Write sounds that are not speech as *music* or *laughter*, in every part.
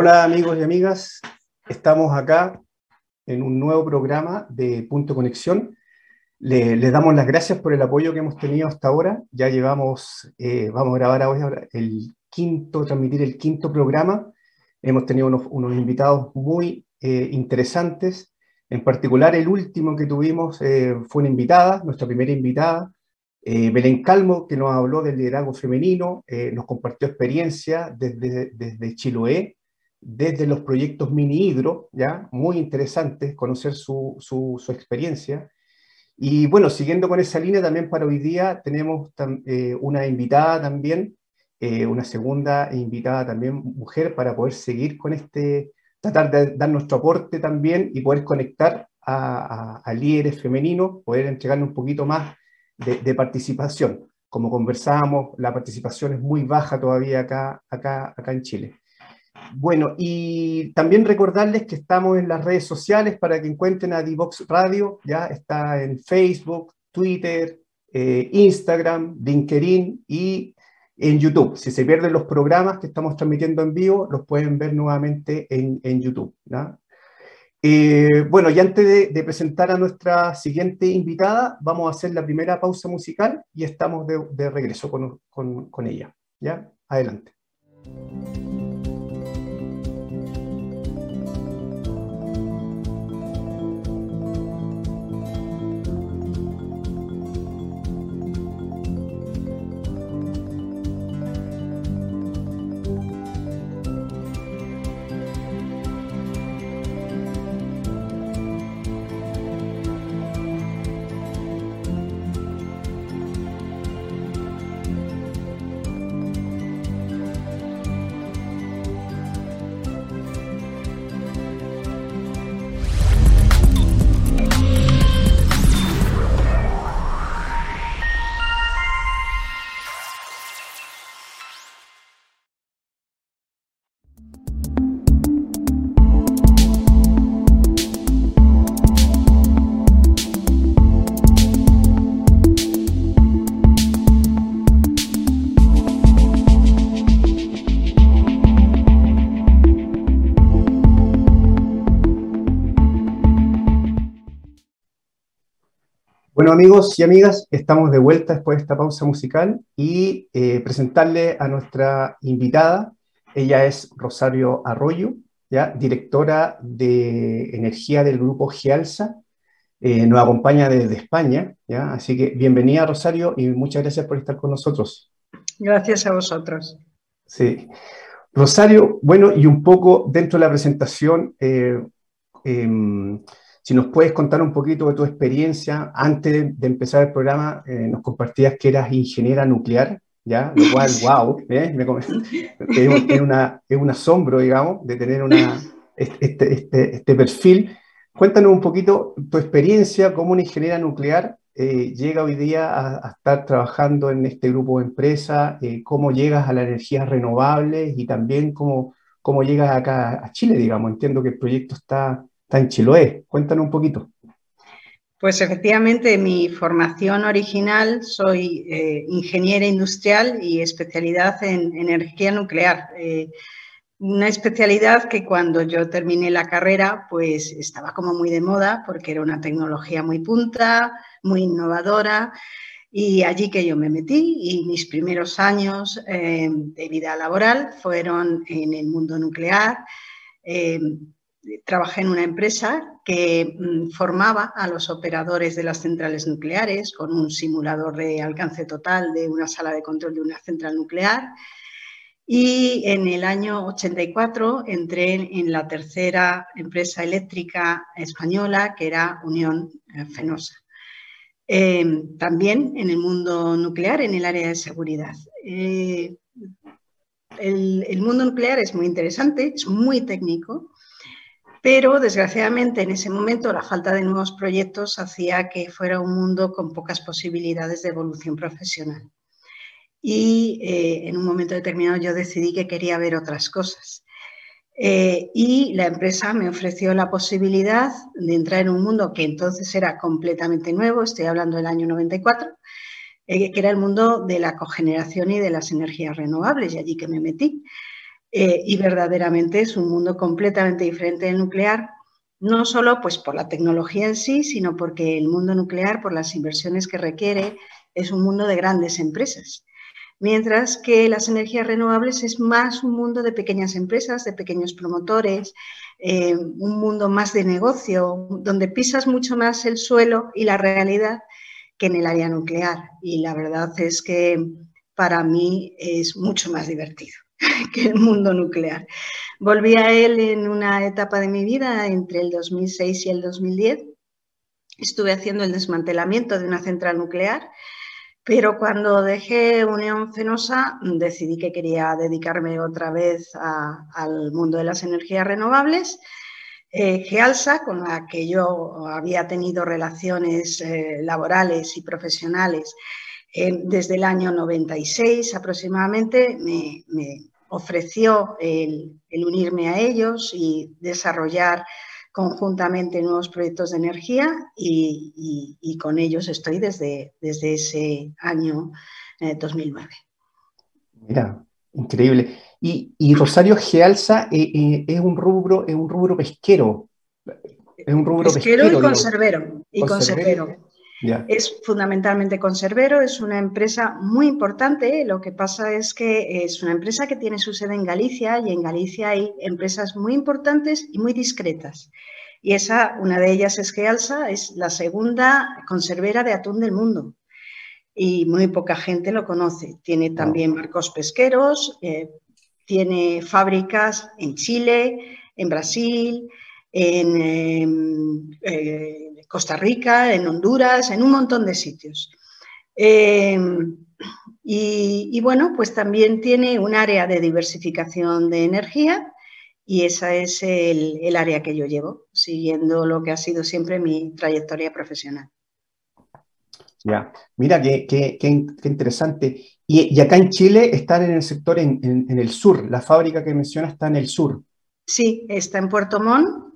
Hola amigos y amigas, estamos acá en un nuevo programa de Punto Conexión. les damos las gracias por el apoyo que hemos tenido hasta ahora. Ya llevamos, eh, vamos a grabar ahora el quinto, transmitir el quinto programa. Hemos tenido unos, invitados muy eh, interesantes. En particular, el último que tuvimos eh, fue una invitada, nuestra primera invitada, Belén Calmo, que nos habló del liderazgo femenino, nos compartió experiencia desde, desde Chiloé, desde los proyectos mini hidro, ¿ya? Muy interesantes conocer su, su, experiencia. Y bueno, siguiendo con esa línea, también para hoy día tenemos eh, una invitada también, eh, una segunda invitada también mujer, para poder seguir con este, tratar de dar nuestro aporte también y poder conectar a, a, líderes femeninos, poder entregarle un poquito más de, de, participación. Como conversábamos, la participación es muy baja todavía acá, acá, acá en Chile. Bueno, y también recordarles que estamos en las redes sociales para que encuentren a Divox Radio, ya está en Facebook, Twitter, eh, Instagram, LinkedIn y en YouTube. Si se pierden los programas que estamos transmitiendo en vivo, los pueden ver nuevamente en, YouTube. Eh, bueno, y antes de, presentar a nuestra siguiente invitada, vamos a hacer la primera pausa musical y estamos de, regreso con, con ella. ¿ya? Adelante. Bueno amigos y amigas, estamos de vuelta después de esta pausa musical y eh, presentarle a nuestra invitada. Ella es Rosario Arroyo, ¿ya? directora de energía del grupo Gialsa. Eh, nos acompaña desde España, ¿ya? así que bienvenida Rosario y muchas gracias por estar con nosotros. Gracias a vosotros. Sí. Rosario, bueno, y un poco dentro de la presentación, eh, em, si nos puedes contar un poquito de tu experiencia, antes de empezar el programa, eh, nos compartías que eras ingeniera nuclear, ¿ya? Lo cual, *laughs* wow, ¿eh? es, una, es un asombro, digamos, de tener una, este, este, este, perfil. Cuéntanos un poquito tu experiencia como una ingeniera nuclear eh, llega hoy día a, estar trabajando en este grupo de empresas, cómo llegas a las energías renovables y también cómo, cómo llegas acá a Chile, digamos. Entiendo que el proyecto está está en Chiloé. Cuéntanos un poquito. Pues efectivamente, mi formación original soy eh, ingeniera industrial y especialidad en energía nuclear. Eh, una especialidad que cuando yo terminé la carrera, pues estaba como muy de moda porque era una tecnología muy punta, muy innovadora y allí que yo me metí y mis primeros años eh, de vida laboral fueron en el mundo nuclear trabajé en una empresa que mm, formaba a los operadores de las centrales nucleares con un simulador de alcance total de una sala de control de una central nuclear. Y en el año 84 entré en la tercera empresa eléctrica española, que era Unión eh, Fenosa. Em, también en el mundo nuclear, en el área de seguridad. Eh, el mundo nuclear es muy interesante, es muy técnico, pero desgraciadamente en ese momento la falta de nuevos proyectos hacía que fuera un mundo con pocas posibilidades de evolución profesional. Y eh, en un momento determinado yo decidí que quería ver otras cosas. Eh, y la empresa me ofreció la posibilidad de entrar en un mundo que entonces era completamente nuevo, estoy hablando del año 94, eh, que era el mundo de la cogeneración y de las energías renovables, y allí que me metí. Eh, y verdaderamente es un mundo completamente diferente del nuclear, no solo pues, por la tecnología en sí, sino porque el mundo nuclear, por las inversiones que requiere, es un mundo de grandes empresas. Mientras que las energías renovables es más un mundo de pequeñas empresas, de pequeños promotores, eh, un mundo más de negocio, donde pisas mucho más el suelo y la realidad que en el área nuclear. Y la verdad es que para mí es mucho más divertido *laughs* que el mundo nuclear. Volví a él en una etapa de mi vida entre el 2006 y el 2010. Estuve haciendo el desmantelamiento de una central nuclear, pero cuando dejé Unión Fenosa decidí que quería dedicarme otra vez al mundo de las energías renovables. Eh, Gealsa, con la que yo había tenido relaciones eh, laborales y profesionales eh, desde el año 96 aproximadamente, me, ofreció el, unirme a ellos y desarrollar conjuntamente nuevos proyectos de energía y, con ellos estoy desde, desde ese año 2009. Eh, Mira, increíble. Y, Rosario Gealza eh, eh, es, un rubro, es un rubro pesquero. Es un rubro pesquero, y conservero. Y conservero. Es fundamentalmente conservero, es una empresa muy importante. Lo que pasa es que es una empresa que tiene su sede en Galicia y en Galicia hay empresas muy importantes y muy discretas. Y esa, una de ellas es Gealsa, es la segunda conservera de atún del mundo. Y muy poca gente lo conoce. Tiene también barcos pesqueros, eh, tiene fábricas en Chile, en Brasil, en em, eh, Costa Rica, en Honduras, en un montón de sitios. Em, y, bueno, pues también tiene un área de diversificación de energía y esa es el, área que yo llevo, siguiendo lo que ha sido siempre mi trayectoria profesional. Ya, mira qué, interesante. Y, acá en Chile están en el sector en, en, el sur, la fábrica que menciona está en el sur. Sí, está en Puerto Montt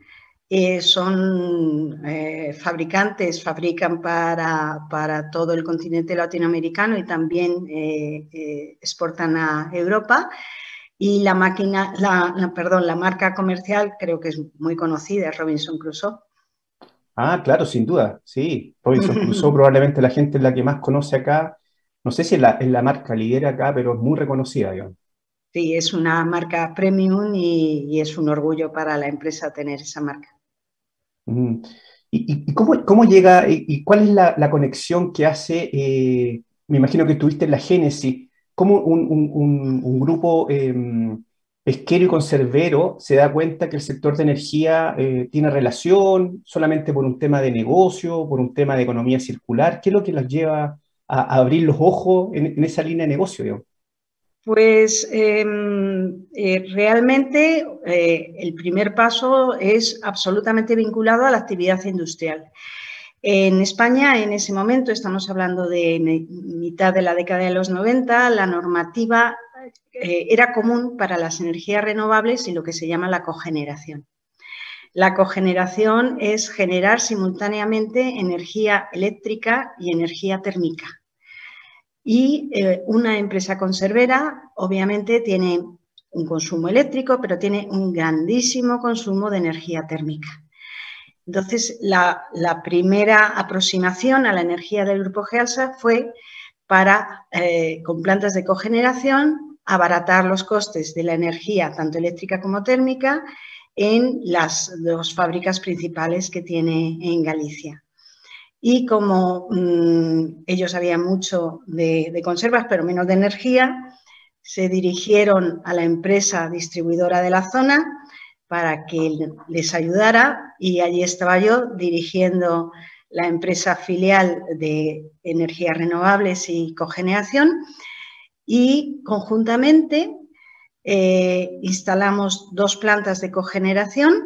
eh, son eh, fabricantes, fabrican para, todo el continente latinoamericano y también eh, exportan a Europa. Y la máquina, la, perdón, la marca comercial creo que es muy conocida, es Robinson Crusoe. Ah, claro, sin duda, sí. Robinson *laughs* Crusoe probablemente la gente es la que más conoce acá. No sé si es la, la marca lidera acá, pero es muy reconocida, digamos. Sí, es una marca premium y es un orgullo para la empresa tener esa marca. ¿Y, cómo, llega y, cuál es la, conexión que hace, eh, me imagino que tuviste en la Génesis, cómo un, grupo em, pesquero y conservero se da cuenta que el sector de energía eh, tiene relación solamente por un tema de negocio, por un tema de economía circular? ¿Qué es lo que los lleva a, abrir los ojos en, esa línea de negocio? Pues em, eh, realmente eh, el primer paso es absolutamente vinculado a la actividad industrial. En España, en ese momento, estamos hablando de mitad de la década de los 90, la normativa eh, era común para las energías renovables y lo que se llama la cogeneración. La cogeneración es generar simultáneamente energía eléctrica y energía térmica. Y eh, una empresa conservera obviamente tiene un consumo eléctrico, pero tiene un grandísimo consumo de energía térmica. Entonces, la, primera aproximación a la energía del grupo Gealsa fue para, eh, con plantas de cogeneración, abaratar los costes de la energía, tanto eléctrica como térmica, en las dos fábricas principales que tiene en Galicia y como mm, ellos sabían mucho de, conservas, pero menos de energía, se dirigieron a la empresa distribuidora de la zona para que les ayudara y allí estaba yo dirigiendo la empresa filial de energías renovables y cogeneración y conjuntamente eh, instalamos dos plantas de cogeneración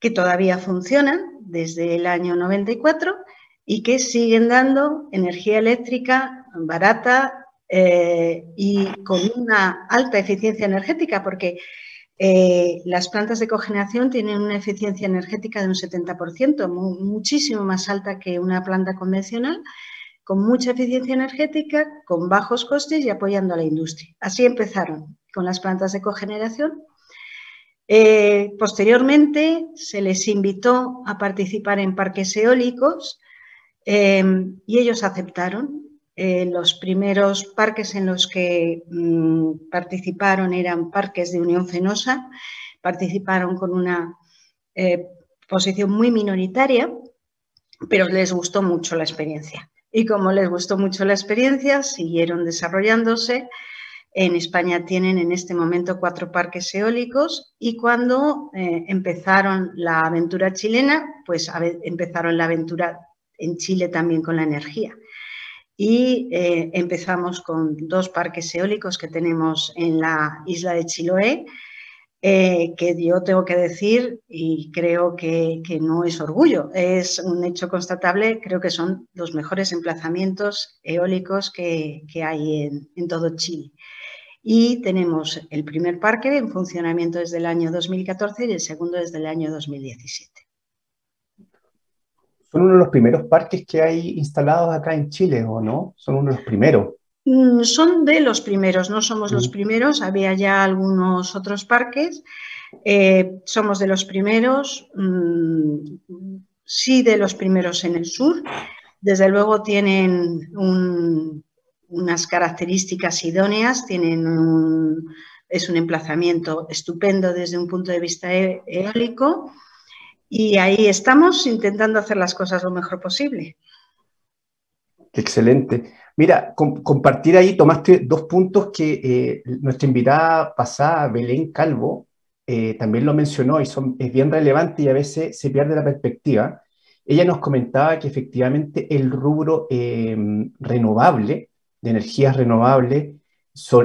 que todavía funcionan desde el año 94 y que siguen dando energía eléctrica barata eh, y con una alta eficiencia energética, porque eh, las plantas de cogeneración tienen una eficiencia energética de un 70%, muchísimo más alta que una planta convencional, con mucha eficiencia energética, con bajos costes y apoyando a la industria. Así empezaron, con las plantas de cogeneración. Eh, posteriormente se les invitó a participar en parques eólicos em, y ellos aceptaron. Eh, los primeros parques en los que mm, participaron eran parques de Unión Fenosa, participaron con una eh, posición muy minoritaria, pero les gustó mucho la experiencia. Y como les gustó mucho la experiencia, siguieron desarrollándose en España tienen en este momento cuatro parques eólicos y cuando eh, empezaron la aventura chilena, pues empezaron la aventura en Chile también con la energía. Y eh, empezamos con dos parques eólicos que tenemos en la isla de Chiloé, eh, que yo tengo que decir, y creo que, no es orgullo, es un hecho constatable, creo que son los mejores emplazamientos eólicos que, hay en, en todo Chile y tenemos el primer parque en funcionamiento desde el año 2014 y el segundo desde el año 2017. ¿Son uno de los primeros parques que hay instalados acá en Chile o no? ¿Son uno de los primeros? Mm, son de los primeros, no somos los mm. primeros, había ya algunos otros parques, eh, somos de los primeros, mm, sí de los primeros en el sur, desde luego tienen un, unas características idóneas, tienen un, es un emplazamiento estupendo desde un punto de vista e, eólico y ahí estamos intentando hacer las cosas lo mejor posible. Excelente. Mira, compartir ahí, tomaste dos puntos que eh, nuestra invitada pasada, Belén Calvo, eh, también lo mencionó y son, es bien relevante y a veces se pierde la perspectiva. Ella nos comentaba que efectivamente el rubro eh, renovable de energías renovables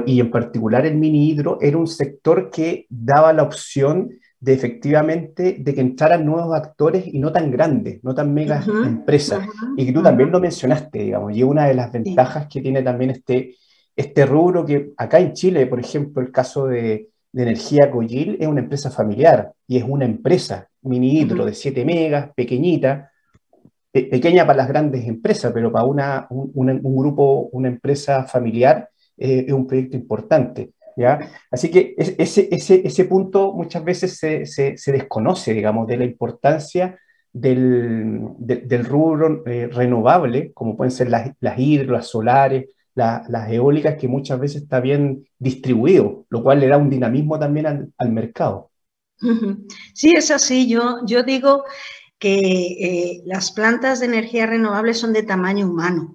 y en particular el mini hidro era un sector que daba la opción de efectivamente de que entraran nuevos actores y no tan grandes, no tan mega empresas. y que tú también lo mencionaste, digamos, y una de las ventajas que tiene también este, este rubro que acá en Chile, por ejemplo, el caso de, de Energía Coyil es una empresa familiar y es una empresa mini hidro de 7 megas, pequeñita, pequeña para las grandes empresas, pero para una, un, grupo, una empresa familiar, eh, es un proyecto importante. Así que ese, punto muchas veces se, desconoce, digamos, de la importancia del, rubro eh, renovable, como pueden ser las, hidro, las solares, las eólicas, que muchas veces está bien distribuido, lo cual le da un dinamismo también al, mercado. Sí, es así. Yo, yo digo que eh, las plantas de energía renovable son de tamaño humano.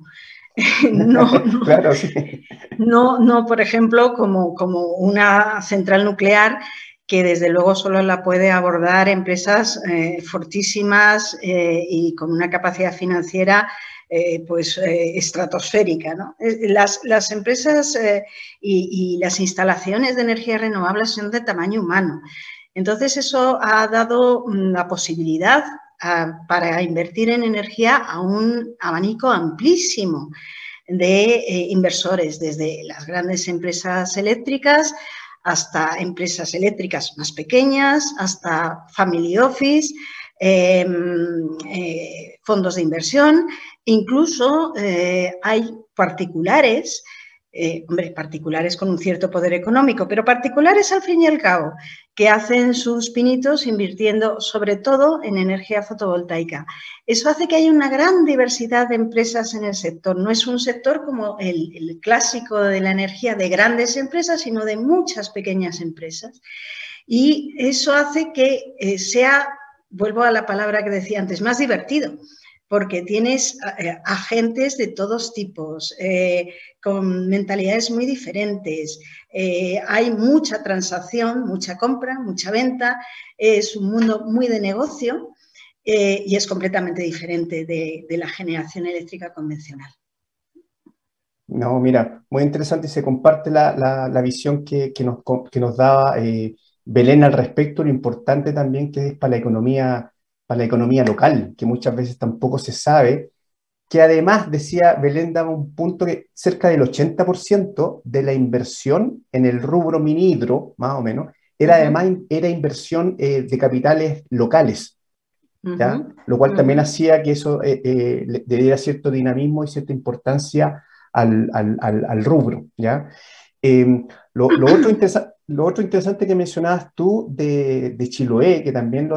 *laughs* no, *laughs* no, no, por ejemplo, como, como una central nuclear que desde luego solo la puede abordar empresas eh, fortísimas eh, y con una capacidad financiera pues estratosférica. ¿no? Las, las, empresas y, y, las instalaciones de energía renovable son de tamaño humano. Entonces eso ha dado mm, la posibilidad para invertir en energía a un abanico amplísimo de eh, inversores, desde las grandes empresas eléctricas hasta empresas eléctricas más pequeñas, hasta family office, em, eh, fondos de inversión, incluso eh, hay particulares eh, hombre, particulares con un cierto poder económico, pero particulares al fin y al cabo, que hacen sus pinitos invirtiendo sobre todo en energía fotovoltaica. Eso hace que haya una gran diversidad de empresas en el sector. No es un sector como el, clásico de la energía de grandes empresas, sino de muchas pequeñas empresas. Y eso hace que eh, sea, vuelvo a la palabra que decía antes, más divertido porque tienes eh, agentes de todos tipos, eh, con mentalidades muy diferentes. Eh, hay mucha transacción, mucha compra, mucha venta, es un mundo muy de negocio y es completamente diferente de, la generación eléctrica convencional. No, mira, muy interesante se comparte la, visión que, nos, que nos daba Belén al respecto, lo importante también que es para la economía para la economía local, que muchas veces tampoco se sabe, que además, decía Belén, daba un punto que cerca del 80% de la inversión en el rubro minidro, más o menos, era además era inversión eh, de capitales locales, ¿ya? lo cual también hacía que eso eh, eh, le diera cierto dinamismo y cierta importancia al, al, al, rubro. ¿ya? Em, lo, otro *clears throat* lo, otro interesante que mencionabas tú de, de Chiloé, que también lo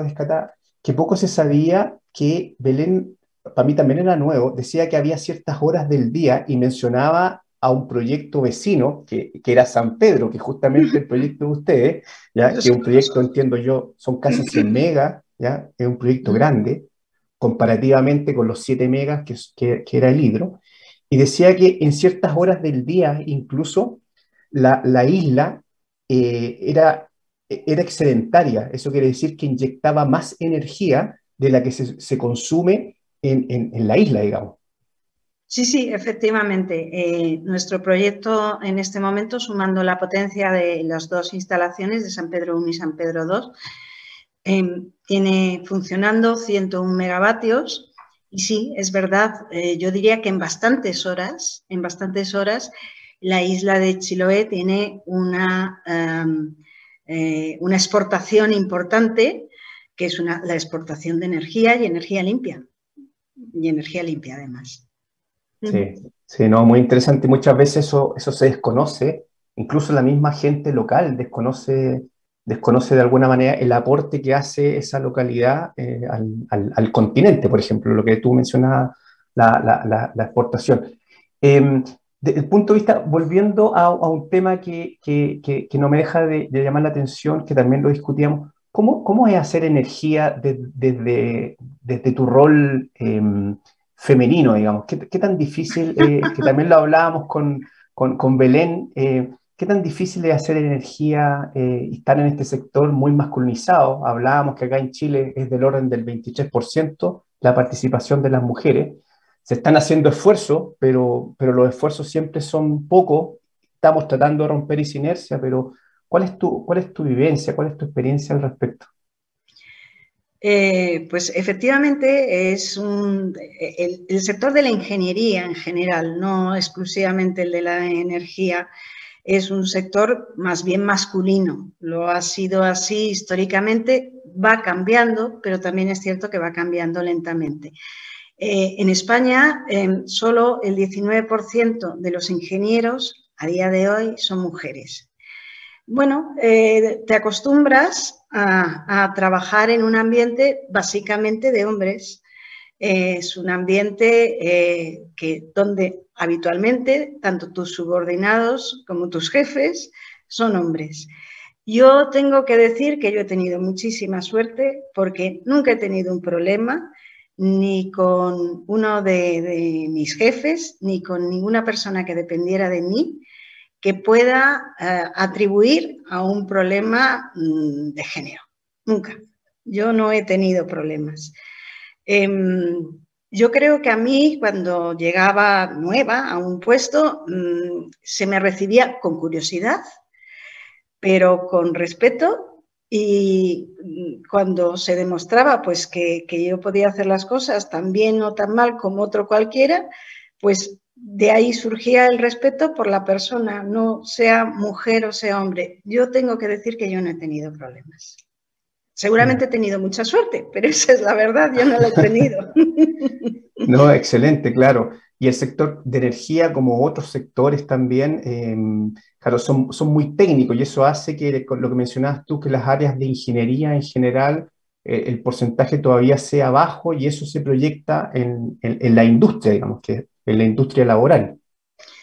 que poco se sabía que Belén, para mí también era nuevo, decía que había ciertas horas del día y mencionaba a un proyecto vecino, que, que era San Pedro, que justamente el proyecto de ustedes, ¿ya? que es un proyecto, entiendo yo, son casi 100 megas, ¿ya? es un proyecto grande, comparativamente con los 7 megas que, que, era el hidro, y decía que en ciertas horas del día incluso la, la isla eh, era, era excedentaria, eso quiere decir que inyectaba más energía de la que se, se consume en, en, la isla, digamos. Sí, sí, efectivamente. Eh, nuestro proyecto en este momento, sumando la potencia de las dos instalaciones de San Pedro 1 y San Pedro 2, em, tiene funcionando 101 megavatios. Y sí, es verdad, eh, yo diría que en bastantes horas, en bastantes horas, la isla de Chiloé tiene una, em, eh, una exportación importante, que es una, la exportación de energía y energía limpia. Y energía limpia además. Sí, sí, no, muy interesante. Muchas veces eso, eso se desconoce, incluso la misma gente local desconoce, desconoce de alguna manera el aporte que hace esa localidad eh, al, continente, por ejemplo, lo que tú mencionabas, la, exportación. Eh, desde el punto de vista, volviendo a, un tema que, no me deja de, llamar la atención, que también lo discutíamos, ¿cómo, cómo es hacer energía desde, desde tu rol? Em, femenino, digamos. ¿Qué, tan difícil, eh, *laughs* que también lo hablábamos con, con, Belén, eh, qué tan difícil es hacer energía eh, y estar en este sector muy masculinizado? Hablábamos que acá en Chile es del orden del 23% la participación de las mujeres. Se están haciendo esfuerzos, pero, pero los esfuerzos siempre son pocos. Estamos tratando de romper esa inercia, pero ¿cuál es tu, cuál es tu vivencia, cuál es tu experiencia al respecto? Eh, pues efectivamente es un, el, sector de la ingeniería en general, no exclusivamente el de la energía, es un sector más bien masculino. Lo ha sido así históricamente, va cambiando, pero también es cierto que va cambiando lentamente. Eh, en España, em, solo el 19% de los ingenieros a día de hoy son mujeres. Bueno, eh, te acostumbras a, trabajar en un ambiente básicamente de hombres. es un ambiente eh, que, donde habitualmente tanto tus subordinados como tus jefes son hombres. Yo tengo que decir que yo he tenido muchísima suerte porque nunca he tenido un problema ni con uno de mis jefes, ni con ninguna persona que dependiera de mí, que pueda eh, atribuir a un problema mm, de género. Nunca. Yo no he tenido problemas. Em, yo creo que a mí, cuando llegaba nueva a un puesto, mm, se me recibía con curiosidad, pero con respeto y mm, cuando se demostraba pues, que, que yo podía hacer las cosas tan bien o tan mal como otro cualquiera, pues de ahí surgía el respeto por la persona, no sea mujer o sea hombre. Yo tengo que decir que yo no he tenido problemas. Seguramente he tenido mucha suerte, pero *laughs* esa es la verdad, yo no la he tenido. *laughs* No, excelente, claro. Y el sector de energía, como otros sectores también, em, claro, son, son muy técnicos y eso hace que, lo que mencionabas tú, que las áreas de ingeniería en general, eh, el porcentaje todavía sea bajo y eso se proyecta en, en la industria, digamos, que en la industria laboral.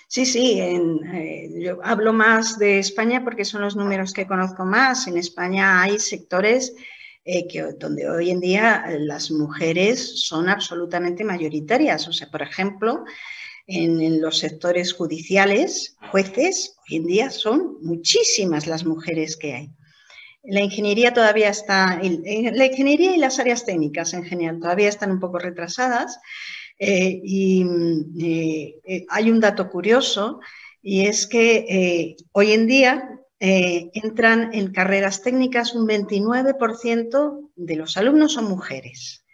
Sí, sí, eh, yo hablo más de España porque son los números que conozco más. En España hay sectores eh, que, donde hoy en día las mujeres son absolutamente mayoritarias. O sea, por ejemplo, en, los sectores judiciales, jueces, hoy en día son muchísimas las mujeres que hay. La ingeniería todavía está, la ingeniería y las áreas técnicas en general todavía están un poco retrasadas, eh, y eh, eh, hay un dato curioso y es que hoy en día entran en carreras técnicas un 29% de los alumnos son mujeres.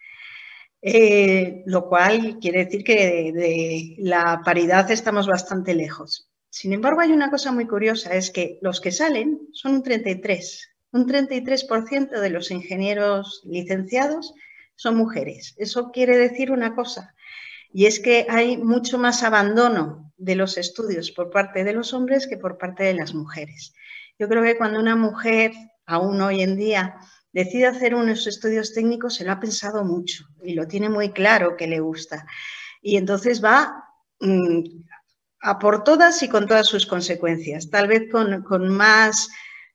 Lo cual quiere decir que de, la paridad estamos bastante lejos. Sin embargo, hay una cosa muy curiosa, es que los que salen son un 33. Un 33% de los ingenieros licenciados son mujeres. Eso quiere decir una cosa, y es que hay mucho más abandono de los estudios por parte de los hombres que por parte de las mujeres. Yo creo que cuando una mujer, aún hoy en día, decide hacer unos estudios técnicos, se lo ha pensado mucho y lo tiene muy claro que le gusta. Y entonces va mm, a por todas y con todas sus consecuencias, tal vez con, más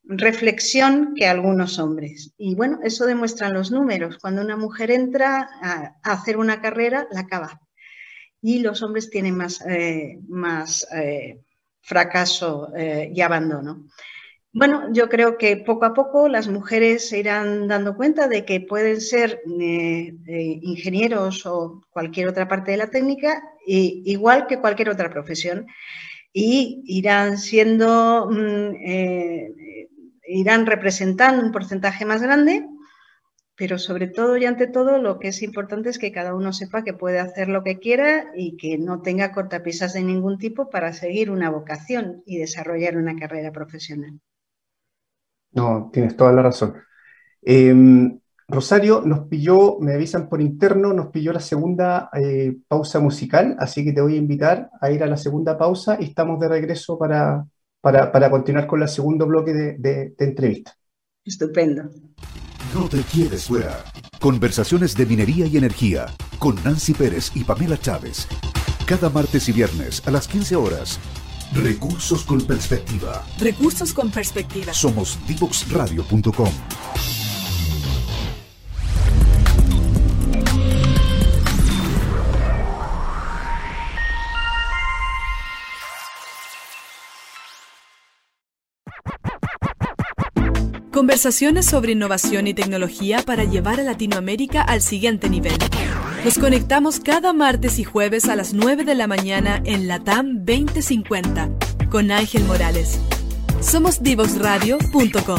reflexión que algunos hombres. Y bueno, eso demuestran los números. Cuando una mujer entra a, hacer una carrera, la acaba. Y los hombres tienen más, eh, eh, fracaso eh, y abandono. Bueno, yo creo que poco a poco las mujeres se irán dando cuenta de que pueden ser eh, eh, ingenieros o cualquier otra parte de la técnica, igual que cualquier otra profesión, y irán siendo, mm, eh, irán representando un porcentaje más grande, pero sobre todo y ante todo lo que es importante es que cada uno sepa que puede hacer lo que quiera y que no tenga cortapisas de ningún tipo para seguir una vocación y desarrollar una carrera profesional. No, tienes toda la razón. Em, Rosario, nos pilló, me avisan por interno, nos pilló la segunda eh, pausa musical, así que te voy a invitar a ir a la segunda pausa y estamos de regreso para, para, continuar con el segundo bloque de, de entrevista. Estupendo. No te quieres fuera. Conversaciones de minería y energía con Nancy Pérez y Pamela Chávez. Cada martes y viernes a las 15 horas Recursos con perspectiva. Recursos con perspectiva. Somos divoxradio.com. Conversaciones sobre innovación y tecnología para llevar a Latinoamérica al siguiente nivel. Nos conectamos cada martes y jueves a las 9 de la mañana en Latam 2050 con Ángel Morales. Somos divosradio.com.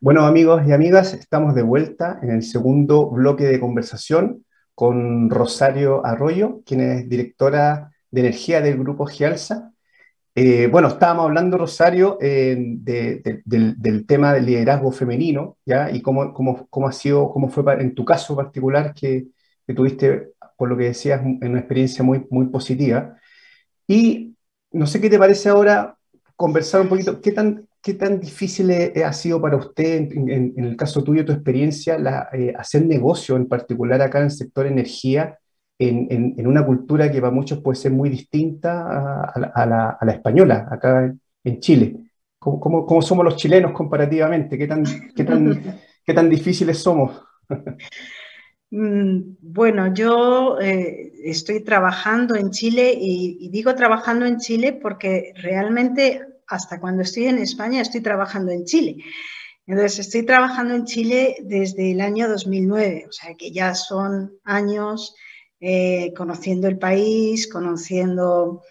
Bueno amigos y amigas, estamos de vuelta en el segundo bloque de conversación con Rosario Arroyo, quien es directora de energía del grupo Gialsa eh, bueno, estábamos hablando, Rosario, eh, del, tema del liderazgo femenino, ¿ya? Y cómo, cómo, cómo, ha sido, cómo fue en tu caso particular que, que, tuviste, por lo que decías, una experiencia muy, muy positiva. Y no sé qué te parece ahora conversar un poquito, ¿qué tan, qué tan difícil ha sido para usted, en, el caso tuyo, tu experiencia, la, eh, hacer negocio, en particular acá en el sector energía? En, una cultura que para muchos puede ser muy distinta a, la, española, acá en Chile. ¿Cómo, cómo, somos los chilenos comparativamente? ¿Qué tan, qué tan, *laughs* qué tan difíciles somos? Mm, bueno, yo eh, estoy trabajando en Chile y, y, digo trabajando en Chile porque realmente hasta cuando estoy en España estoy trabajando en Chile. Entonces, estoy trabajando en Chile desde el año 2009, o sea que ya son años eh, conociendo el país, conociendo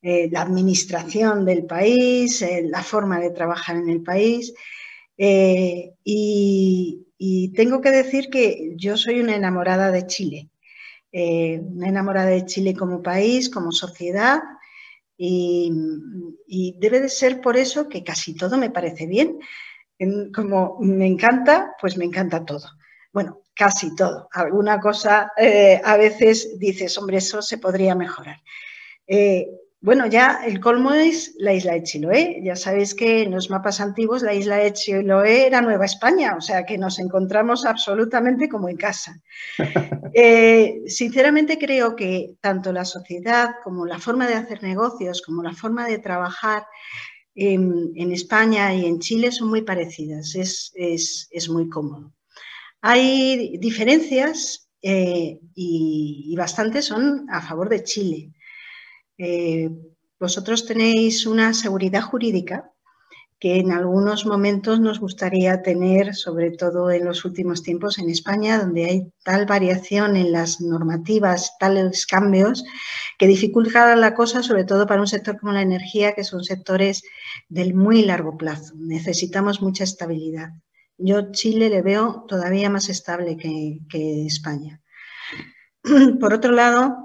eh, la administración del país, eh, la forma de trabajar en el país. Y, tengo que decir que yo soy una enamorada de Chile, una enamorada de Chile como país, como sociedad. Y, y, debe de ser por eso que casi todo me parece bien. Como me encanta, pues me encanta todo. Bueno, casi todo. Alguna cosa eh, a veces dices, hombre, eso se podría mejorar. Eh, bueno, ya el colmo es la isla de Chiloé. Ya sabéis que en los mapas antiguos la isla de Chiloé era Nueva España, o sea que nos encontramos absolutamente como en casa. *laughs* Eh, sinceramente creo que tanto la sociedad como la forma de hacer negocios, como la forma de trabajar en, España y en Chile son muy parecidas. es muy cómodo. Hay diferencias eh, y, bastantes son a favor de Chile. Eh, vosotros tenéis una seguridad jurídica que en algunos momentos nos gustaría tener, sobre todo en los últimos tiempos en España, donde hay tal variación en las normativas, tales cambios, que dificultan la cosa, sobre todo para un sector como la energía, que son sectores del muy largo plazo. Necesitamos mucha estabilidad. Yo Chile le veo todavía más estable que, España. *clears throat* Por otro lado,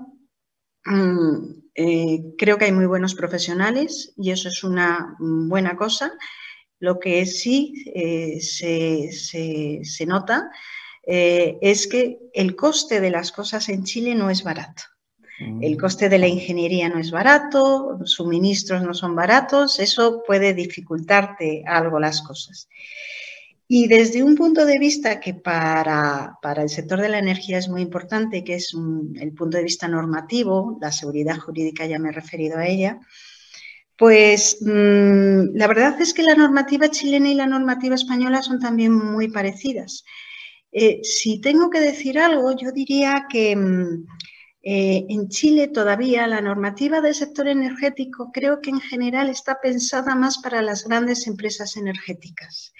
mm, eh, creo que hay muy buenos profesionales y eso es una buena cosa. Lo que sí eh, se, nota eh, es que el coste de las cosas en Chile no es barato. El mm. coste de la ingeniería no es barato, suministros no son baratos, eso puede dificultarte algo las cosas. Y desde un punto de vista que para, el sector de la energía es muy importante, que es el punto de vista normativo, la seguridad jurídica ya me he referido a ella, pues mm, la verdad es que la normativa chilena y la normativa española son también muy parecidas. Eh, si tengo que decir algo, yo diría que mm, eh, en Chile todavía la normativa del sector energético creo que en general está pensada más para las grandes empresas energéticas.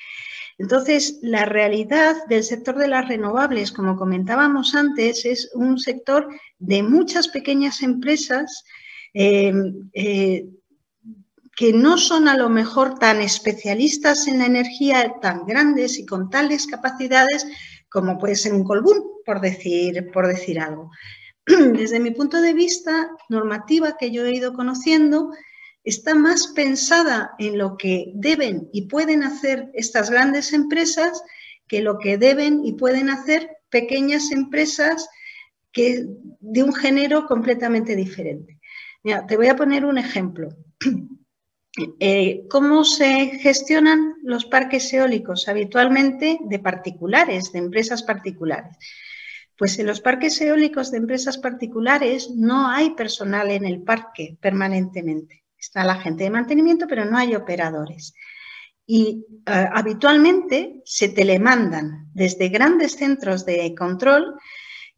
Entonces, la realidad del sector de las renovables, como comentábamos antes, es un sector de muchas pequeñas empresas eh, que no son a lo mejor tan especialistas en la energía, tan grandes y con tales capacidades como puede ser un colbún, por decir, por decir algo. *clears throat* Desde mi punto de vista, normativa que yo he ido conociendo, está más pensada en lo que deben y pueden hacer estas grandes empresas que lo que deben y pueden hacer pequeñas empresas que, de un género completamente diferente. te voy a poner un ejemplo. *clears throat* Eh, ¿Cómo se gestionan los parques eólicos? Habitualmente de particulares, de empresas particulares. Pues en los parques eólicos de empresas particulares no hay personal en el parque permanentemente. Está la gente de mantenimiento, pero no hay operadores. Y eh, habitualmente se telemandan desde grandes centros de control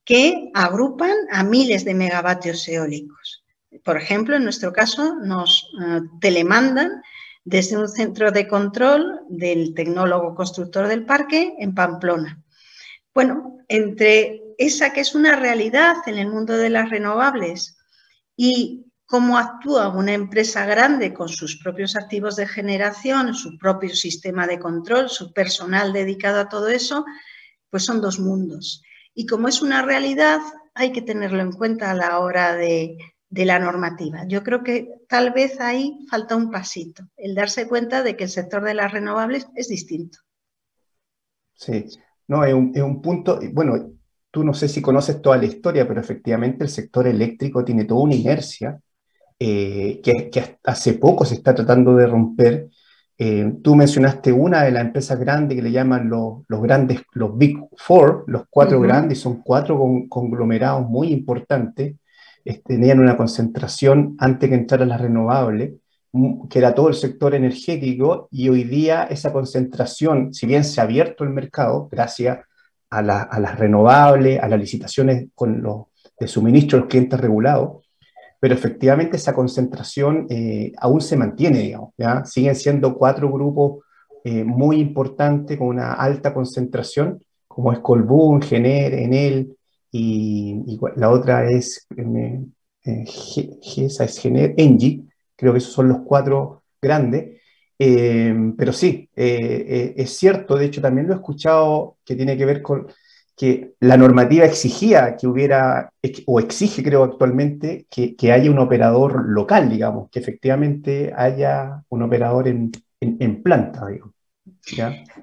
que agrupan a miles de megavatios eólicos por ejemplo, en nuestro caso, nos eh, telemandan desde un centro de control del tecnólogo constructor del parque en Pamplona. Bueno, entre esa que es una realidad en el mundo de las renovables y cómo actúa una empresa grande con sus propios activos de generación, su propio sistema de control, su personal dedicado a todo eso, pues son dos mundos. Y como es una realidad, hay que tenerlo en cuenta a la hora de, la normativa. Yo creo que tal vez ahí falta un pasito, el darse cuenta de que el sector de las renovables es distinto. Sí, no, es un, punto, bueno, tú no sé si conoces toda la historia, pero efectivamente el sector eléctrico tiene toda una inercia eh, que, hace poco se está tratando de romper. Eh, tú mencionaste una de las empresas grandes que le llaman los, grandes, los Big Four, los cuatro grandes, son cuatro conglomerados muy importantes tenían una concentración antes que entrara las renovables, mm, que era todo el sector energético, y hoy día esa concentración, si bien se ha abierto el mercado, gracias a, las renovables, a las licitaciones con los, de suministro de los clientes regulados, pero efectivamente esa concentración eh, aún se mantiene, digamos, siguen siendo cuatro grupos eh, muy importantes con una alta concentración, como es Colbún, Gener, Enel, y, la otra es, eh, esa es Gener, Engie, creo que esos son los cuatro grandes. Pero sí, es cierto, de hecho también lo he escuchado que tiene que ver con que la normativa exigía que hubiera, o exige creo actualmente, que, que haya un operador local, digamos, que efectivamente haya un operador en, en, planta, digo.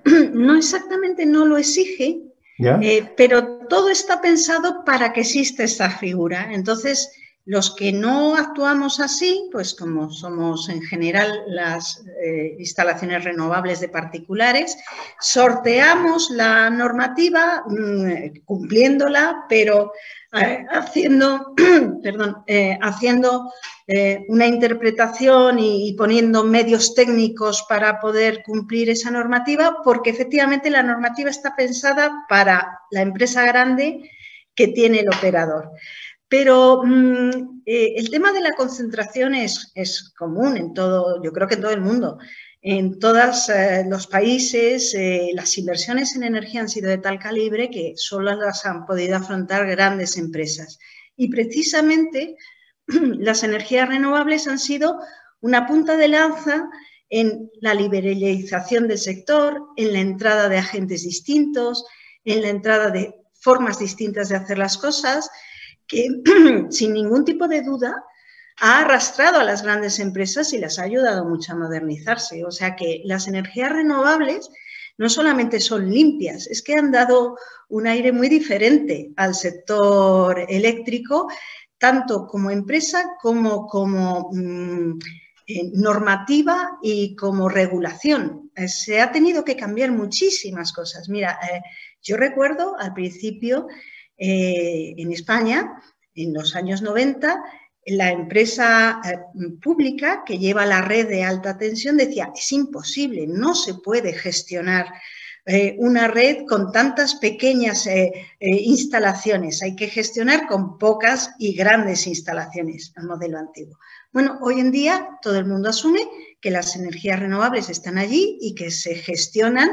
*clears throat* No exactamente no lo exige, eh, pero todo está pensado para que exista esta figura. Entonces, los que no actuamos así, pues como somos en general las eh, instalaciones renovables de particulares, sorteamos la normativa mm, cumpliéndola, pero eh, haciendo, *clears throat* perdón, eh, haciendo una interpretación y, poniendo medios técnicos para poder cumplir esa normativa, porque efectivamente la normativa está pensada para la empresa grande que tiene el operador. Pero mm, eh, el tema de la concentración es, común en todo, yo creo que en todo el mundo. En todos eh, los países eh, las inversiones en energía han sido de tal calibre que solo las han podido afrontar grandes empresas. Y precisamente *clears throat* las energías renovables han sido una punta de lanza en la liberalización del sector, en la entrada de agentes distintos, en la entrada de formas distintas de hacer las cosas que *clears throat* sin ningún tipo de duda ha arrastrado a las grandes empresas y las ha ayudado mucho a modernizarse. O sea que las energías renovables no solamente son limpias, es que han dado un aire muy diferente al sector eléctrico, tanto como empresa como como mm, eh, normativa y como regulación. Eh, se ha tenido que cambiar muchísimas cosas. Mira, eh, yo recuerdo al principio en España, en los años 90, la empresa pública que lleva la red de alta tensión decía, es imposible, no se puede gestionar una red con tantas pequeñas instalaciones. Hay que gestionar con pocas y grandes instalaciones, el modelo antiguo. Bueno, hoy en día todo el mundo asume que las energías renovables están allí y que se gestionan,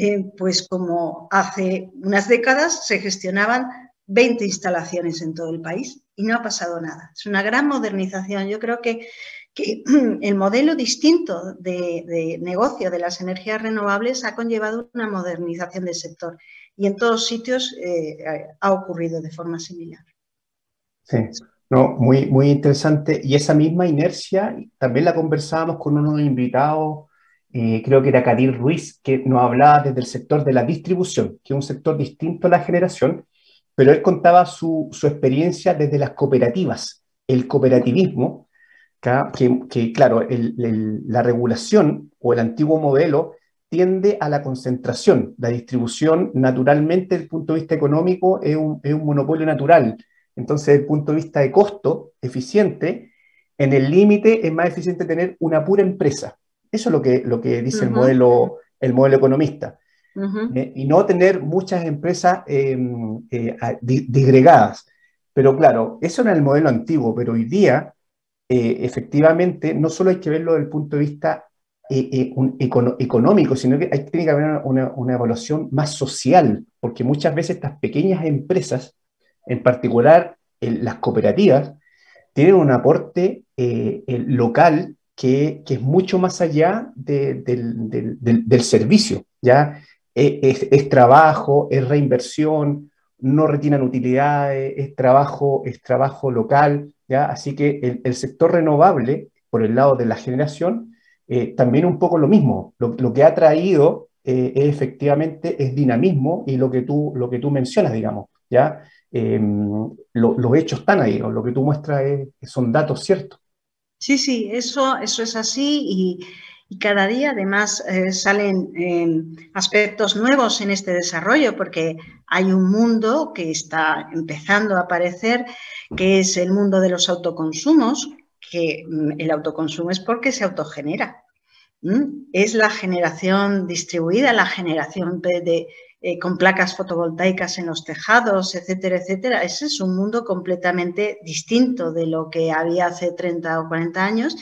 eh, pues como hace unas décadas se gestionaban 20 instalaciones en todo el país y no ha pasado nada. Es una gran modernización. Yo creo que, *clears throat* el modelo distinto de, negocio de las energías renovables ha conllevado una modernización del sector y en todos sitios eh, ha ocurrido de forma similar. Sí. No, muy, muy interesante. Y esa misma inercia también la conversábamos con uno de los invitados, eh, creo que era Kadir Ruiz, que nos hablaba desde el sector de la distribución, que es un sector distinto a la generación, pero él contaba su, su experiencia desde las cooperativas, el cooperativismo, que, que claro, la regulación o el antiguo modelo tiende a la concentración. La distribución, naturalmente, desde el punto de vista económico, es un, es un monopolio natural entonces, desde el punto de vista de costo eficiente, en el límite es más eficiente tener una pura empresa. Eso es lo que, lo que dice el, modelo, el modelo economista. Eh, y no tener muchas empresas em, eh, disgregadas. Pero claro, eso era el modelo antiguo, pero hoy día, eh, efectivamente, no solo hay que verlo desde el punto de vista económico, sino que hay, tiene que haber una, una, evaluación más social, porque muchas veces estas pequeñas empresas en particular las cooperativas, tienen un aporte eh, local que, es mucho más allá del, servicio. ¿ya? E, es, trabajo, es reinversión, no retienen utilidades, es trabajo, es trabajo local. ¿ya? Así que el, sector renovable, por el lado de la generación, eh, también un poco lo mismo. Lo, que ha traído eh, efectivamente es dinamismo y lo que tú, lo que tú mencionas, digamos. ¿ya? Em, los hechos están ahí, lo que tú muestras son datos ciertos. Sí, sí, eso, eso es así y, cada día además eh, salen em, aspectos nuevos en este desarrollo porque hay un mundo que está empezando a aparecer que es el mundo de los autoconsumos, que mm, el autoconsumo es porque se autogenera. Es la generación distribuida, la generación de, eh, con placas fotovoltaicas en los tejados, etcétera, etcétera. Ese es un mundo completamente distinto de lo que había hace 30 o 40 años.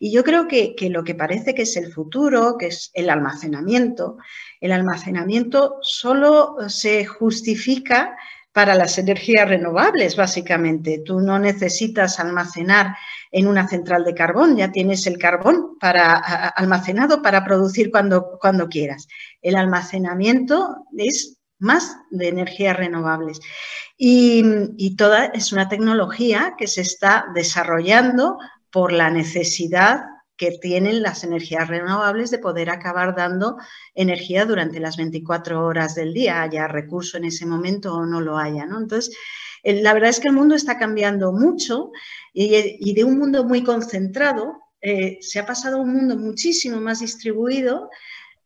Y yo creo que, lo que parece que es el futuro, que es el almacenamiento, el almacenamiento solo se justifica para las energías renovables, básicamente. Tú no necesitas almacenar en una central de carbón, ya tienes el carbón para, almacenado para producir cuando, cuando quieras. El almacenamiento es más de energías renovables. Y, y, toda es una tecnología que se está desarrollando por la necesidad que tienen las energías renovables de poder acabar dando energía durante las 24 horas del día, haya recurso en ese momento o no lo haya. ¿no? Entonces, la verdad es que el mundo está cambiando mucho y, de un mundo muy concentrado eh, se ha pasado a un mundo muchísimo más distribuido,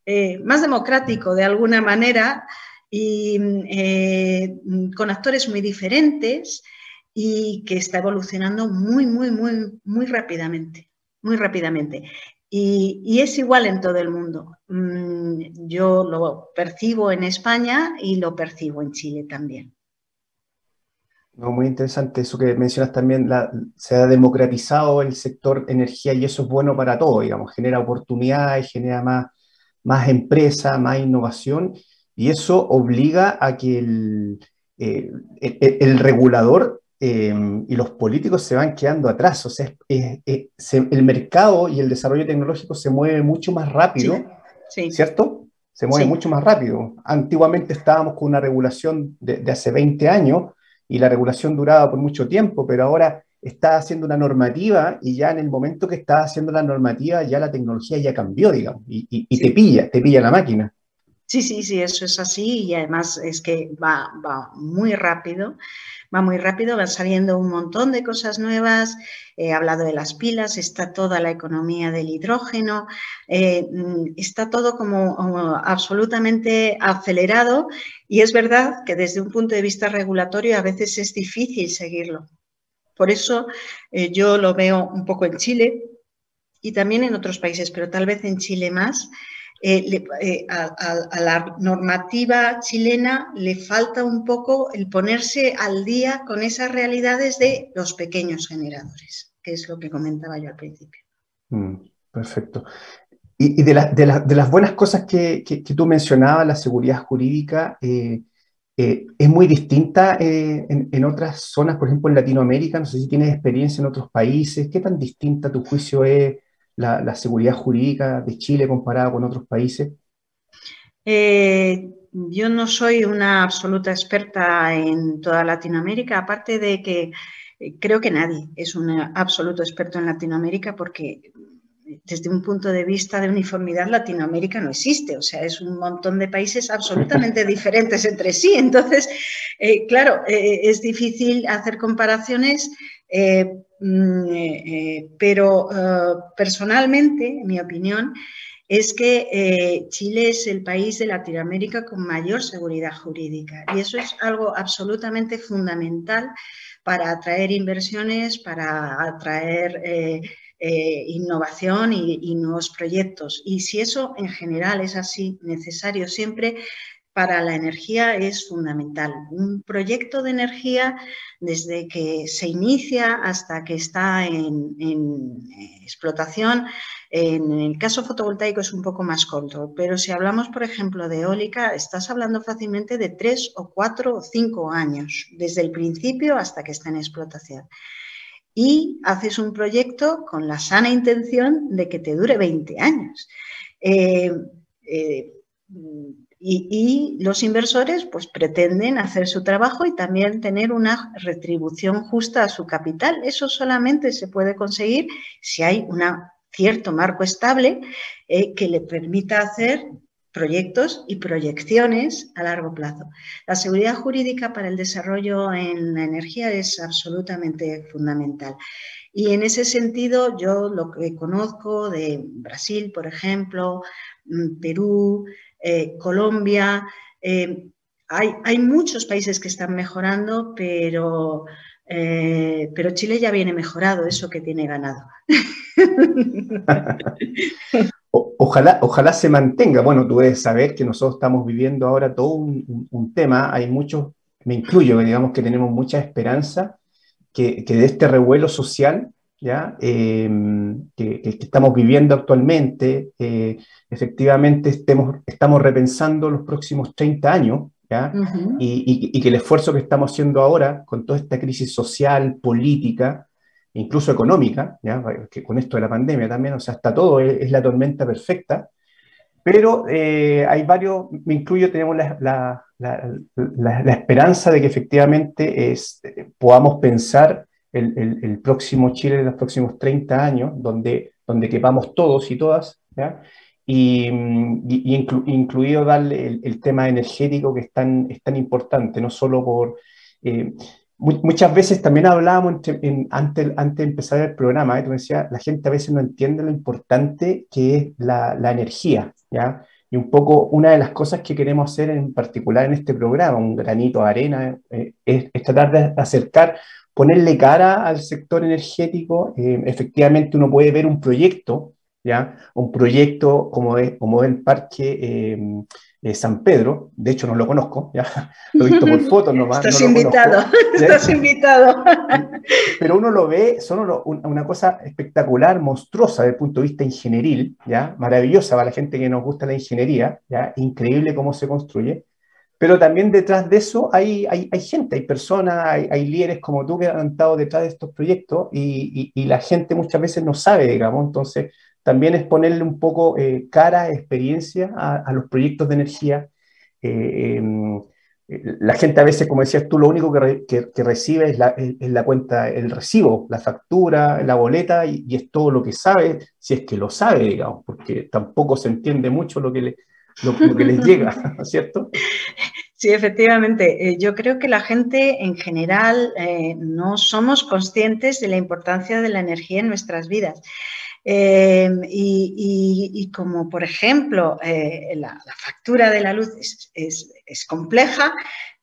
eh, más democrático de alguna manera y eh, con actores muy diferentes y que está evolucionando muy, muy, muy, muy rápidamente, muy rápidamente. Y, es igual en todo el mundo. Mm, yo lo percibo en España y lo percibo en Chile también. No, muy interesante eso que mencionas también, se ha democratizado el sector energía y eso es bueno para todo, digamos, genera oportunidades, genera más, más empresa, más innovación y eso obliga a que el, eh, el, regulador eh, y los políticos se van quedando atrás, o sea, el mercado y el desarrollo tecnológico se mueve mucho más rápido, ¿cierto? Se mueve mucho más rápido. Antiguamente estábamos con una regulación de, de hace 20 años y la regulación duraba por mucho tiempo, pero ahora está haciendo una normativa y ya en el momento que está haciendo la normativa ya la tecnología ya cambió, digamos, y, te pilla, te pilla la máquina. Sí, sí, sí, eso es así y además es que va, va muy rápido, va muy rápido, van saliendo un montón de cosas nuevas. He hablado de las pilas, está toda la economía del hidrógeno, eh, mm, está todo como, absolutamente acelerado y es verdad que desde un punto de vista regulatorio a veces es difícil seguirlo. Por eso eh, yo lo veo un poco en Chile y también en otros países, pero tal vez en Chile más eh, eh, a, la normativa chilena le falta un poco el ponerse al día con esas realidades de los pequeños generadores, que es lo que comentaba yo al principio. Mm, perfecto. Y, de, las buenas cosas que, tú mencionabas, la seguridad jurídica eh, es muy distinta en, en, otras zonas, por ejemplo en Latinoamérica, no sé si tienes experiencia en otros países, ¿qué tan distinta tu juicio es la, seguridad jurídica de Chile comparada con otros países? Eh, yo no soy una absoluta experta en toda Latinoamérica, aparte de que eh, creo que nadie es un absoluto experto en Latinoamérica porque desde un punto de vista de uniformidad Latinoamérica no existe, o sea, es un montón de países absolutamente *laughs* diferentes entre sí. Entonces, eh, claro, es difícil hacer comparaciones eh, pero eh, personalmente, mi opinión, es que Chile es el país de Latinoamérica con mayor seguridad jurídica y eso es algo absolutamente fundamental para atraer inversiones, para atraer innovación y, nuevos proyectos. Y si eso en general es así necesario siempre, para la energía es fundamental. Un proyecto de energía, desde que se inicia hasta que está en, explotación, en el caso fotovoltaico es un poco más corto, pero si hablamos, por ejemplo, de eólica, estás hablando fácilmente de tres o cuatro o cinco años, desde el principio hasta que está en explotación. Y haces un proyecto con la sana intención de que te dure 20 años. Eh, eh, y, los inversores pues pretenden hacer su trabajo y también tener una retribución justa a su capital. Eso solamente se puede conseguir si hay un cierto marco estable eh, que le permita hacer proyectos y proyecciones a largo plazo. La seguridad jurídica para el desarrollo en la energía es absolutamente fundamental. Y en ese sentido, yo lo que conozco de Brasil, por ejemplo, mm, Perú, eh, Colombia. Eh, hay, muchos países que están mejorando, pero, eh, pero Chile ya viene mejorado, eso que tiene ganado. *laughs* ojalá, ojalá se mantenga. Bueno, tú debes saber que nosotros estamos viviendo ahora todo un, tema, hay muchos, me incluyo, digamos que tenemos mucha esperanza que, que de este revuelo social ¿ya? Em, que, estamos viviendo actualmente, eh, efectivamente estemos, estamos repensando los próximos 30 años, ¿ya? y, que el esfuerzo que estamos haciendo ahora con toda esta crisis social, política, incluso económica, ¿ya? que con esto de la pandemia también, o sea, hasta todo es, la tormenta perfecta, pero eh, hay varios, me incluyo, tenemos la, la, la, esperanza de que efectivamente es, eh, podamos pensar el, próximo Chile de los próximos 30 años, donde, donde quepamos todos y todas, y, incluido darle el, tema energético que es tan, es tan importante, no solo por... Eh, muchas veces también hablábamos antes, antes de empezar el programa, ¿eh? decía, la gente a veces no entiende lo importante que es la, la energía, ¿ya? Y un poco una de las cosas que queremos hacer en particular en este programa, un granito de arena, eh, es, es, tratar de acercar ponerle cara al sector energético, eh, efectivamente uno puede ver un proyecto, ¿ya? Un proyecto como, es, como el Parque eh, San Pedro, de hecho no lo conozco, ¿ya? *laughs* Lo he visto por *laughs* fotos nomás. Estás invitado, *laughs* estás invitado. Pero uno lo ve, son una cosa espectacular, monstruosa desde el punto de vista ingenieril, ¿ya? Maravillosa para la gente que nos gusta la ingeniería, ¿ya? Increíble cómo se construye. Pero también detrás de eso hay, hay, gente, hay personas, hay, líderes como tú que han estado detrás de estos proyectos y, y, la gente muchas veces no sabe, digamos. Entonces, también es ponerle un poco eh, cara, experiencia a, los proyectos de energía. Eh, em, la gente a veces, como decías tú, lo único que, recibe es la, la, cuenta, el recibo, la factura, la boleta y, y, es todo lo que sabe, si es que lo sabe, digamos, porque tampoco se entiende mucho lo que le, lo, que les *laughs* llega, ¿cierto? Sí, efectivamente. Eh, yo creo que la gente en general eh, no somos conscientes de la importancia de la energía en nuestras vidas. Eh, y, como, por ejemplo, la, factura de la luz es, compleja,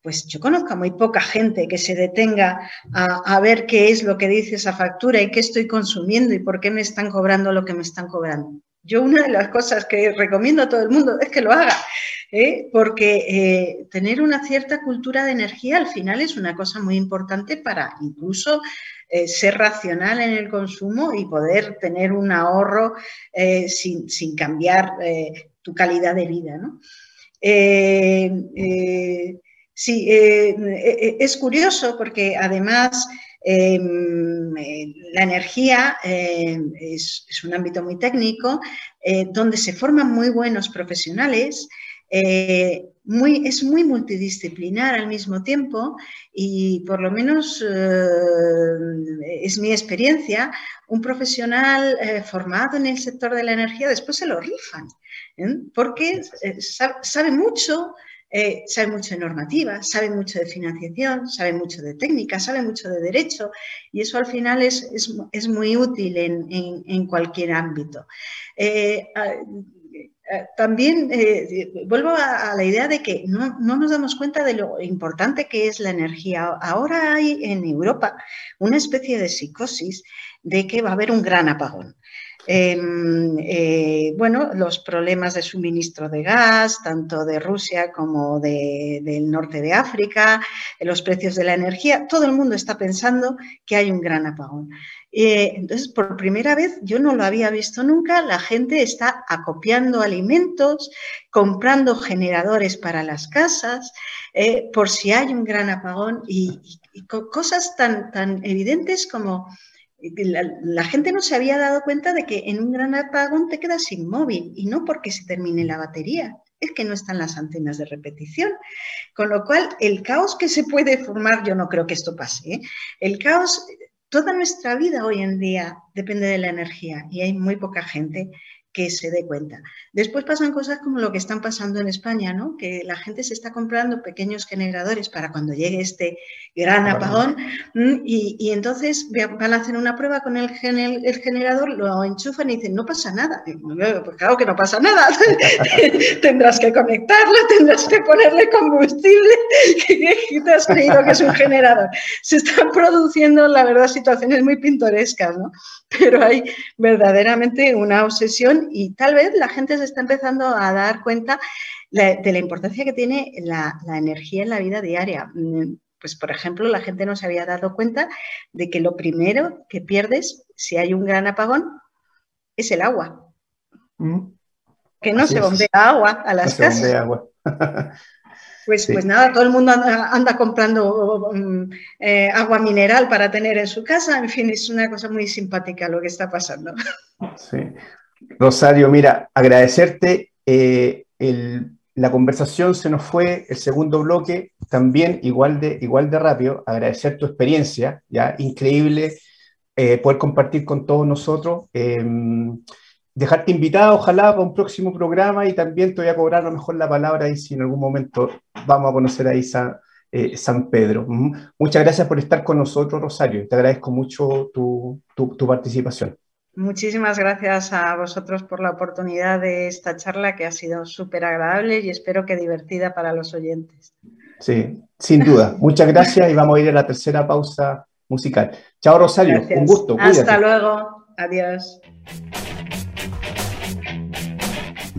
pues yo conozco a muy poca gente que se detenga a, ver qué es lo que dice esa factura y qué estoy consumiendo y por qué me están cobrando lo que me están cobrando. Yo una de las cosas que recomiendo a todo el mundo es que lo haga, ¿eh? porque eh, tener una cierta cultura de energía al final es una cosa muy importante para incluso eh, ser racional en el consumo y poder tener un ahorro sin, sin, cambiar tu calidad de vida. ¿no? sí, es curioso porque además Em, eh, la energía em, es, un ámbito muy técnico eh, donde se forman muy buenos profesionales. Eh, muy, es muy multidisciplinar al mismo tiempo y por lo menos es mi experiencia, un profesional formado en el sector de la energía después se lo rifan, porque sabe mucho eh, sabe mucho de normativa, sabe mucho de financiación, sabe mucho de técnica, sabe mucho de derecho y eso al final es, es, muy útil en, cualquier ámbito. Eh, también eh, vuelvo a, la idea de que no, no, nos damos cuenta de lo importante que es la energía. Ahora hay en Europa una especie de psicosis de que va a haber un gran apagón. Eh, bueno, los problemas de suministro de gas, tanto de Rusia como del norte de África, los precios de la energía, todo el mundo está pensando que hay un gran apagón. Eh, entonces, por primera vez, yo no lo había visto nunca, la gente está acopiando alimentos, comprando generadores para las casas, eh, por si hay un gran apagón y, cosas tan, tan evidentes como la, gente no se había dado cuenta de que en un gran apagón te quedas sin móvil y no porque se termine la batería, es que no están las antenas de repetición. Con lo cual, el caos que se puede formar, yo no creo que esto pase, ¿eh? el caos, toda nuestra vida hoy en día depende de la energía y hay muy poca gente que se dé cuenta. Después pasan cosas como lo que están pasando en España, ¿no? que la gente se está comprando pequeños generadores para cuando llegue este gran apagón y, entonces van a hacer una prueba con el, el, generador, lo enchufan y dicen, no pasa nada. pues claro que no pasa nada, *laughs* tendrás que conectarlo, tendrás que ponerle combustible *laughs* y te has creído que es un generador. Se están produciendo, la verdad, situaciones muy pintorescas, ¿no? pero hay verdaderamente una obsesión y tal vez la gente se está empezando a dar cuenta de la importancia que tiene la, energía en la vida diaria. Pues, por ejemplo, la gente no se había dado cuenta de que lo primero que pierdes si hay un gran apagón es el agua. Mm. Que no se bombea agua a las casas. agua. *laughs* Pues, pues nada, todo el mundo anda, comprando mm, eh, agua mineral para tener en su casa. En fin, es una cosa muy simpática lo que está pasando. Sí. Rosario, mira, agradecerte. Eh, la conversación se nos fue, el segundo bloque también igual de, igual de rápido. Agradecer tu experiencia, ya increíble eh, poder compartir con todos nosotros. Em, dejarte invitado, ojalá, para un próximo programa y también te voy a cobrar a lo mejor la palabra y si en algún momento vamos a conocer ahí San, eh, San Pedro. Muchas gracias por estar con nosotros, Rosario. Te agradezco mucho tu, tu, participación. Muchísimas gracias a vosotros por la oportunidad de esta charla que ha sido súper agradable y espero que divertida para los oyentes. Sí, sin duda. *laughs* Muchas gracias y vamos a ir a la tercera pausa musical. Chao, Rosario. Un gusto. Hasta luego. Adiós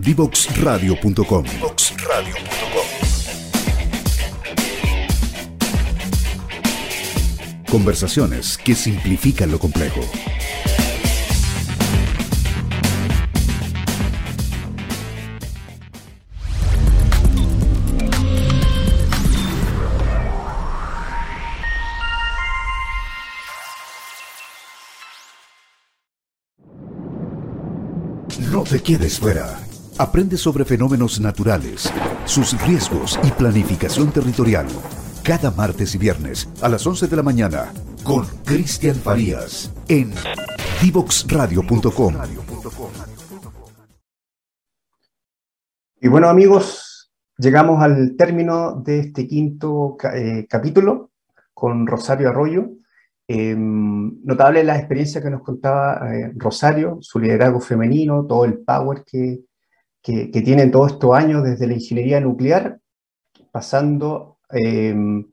divoxradio.com. Conversaciones que simplifican lo complejo. No te quedes fuera. Aprende sobre fenómenos naturales, sus riesgos y planificación territorial. Cada martes y viernes a las 11 de la mañana con Cristian Farías en divoxradio.com. Y bueno amigos, llegamos al término de este quinto eh, capítulo con Rosario Arroyo. Em, notable la experiencia que nos contaba eh, Rosario, su liderazgo femenino, todo el power que, que, que tiene todos estos años desde la ingeniería nuclear, pasando em,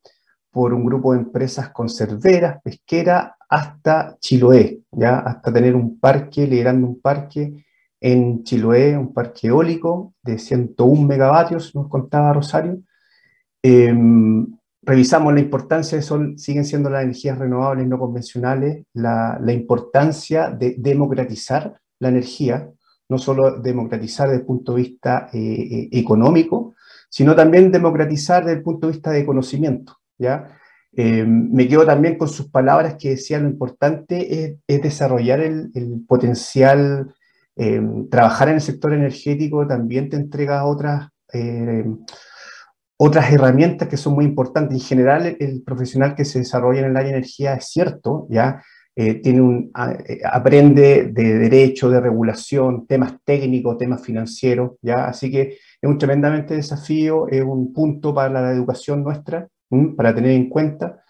por un grupo de empresas conserveras, pesqueras, hasta Chiloé, ¿ya? hasta tener un parque, liderando un parque en Chiloé, un parque eólico de 101 megavatios, nos contaba Rosario. Em, revisamos la importancia, son, siguen siendo las energías renovables no convencionales, la, importancia de democratizar la energía, no solo democratizar desde el punto de vista eh, eh, económico, sino también democratizar desde el punto de vista de conocimiento. ¿ya? Em, me quedo también con sus palabras que decía lo importante es, es desarrollar el, potencial trabajar en el sector energético también te entrega otras, otras herramientas que son muy importantes. En general, el, profesional que se desarrolla en el área de energía es cierto, ¿ya? Eh, tiene un, eh, aprende de derecho, de regulación, temas técnicos, temas financieros, ¿ya? Así que es un tremendamente desafío, es un punto para la educación nuestra, para tener en cuenta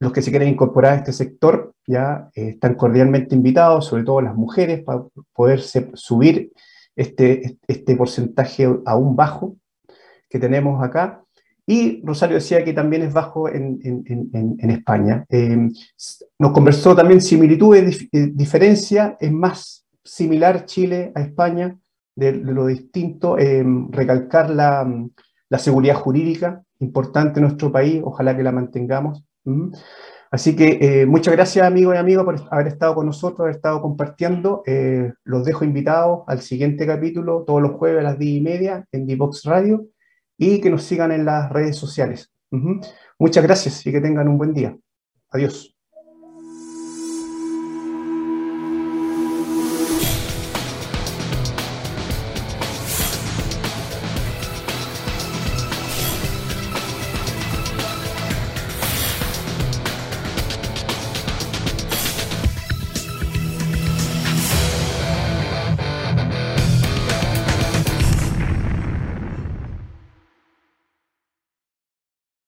los que se quieren incorporar a este sector ya eh, están cordialmente invitados, sobre todo las mujeres, para poderse subir este, este porcentaje aún bajo que tenemos acá. Y Rosario decía que también es bajo en, en, en, España. Eh, nos conversó también similitudes, eh, diferencia, es más similar Chile a España, de, lo distinto, recalcar la, la seguridad jurídica, importante en nuestro país, ojalá que la mantengamos. Así que eh, muchas gracias amigos y amigas por haber estado con nosotros, haber estado compartiendo. Eh, los dejo invitados al siguiente capítulo todos los jueves a las 10 y media en Divox Radio y que nos sigan en las redes sociales. Muchas gracias y que tengan un buen día. Adiós.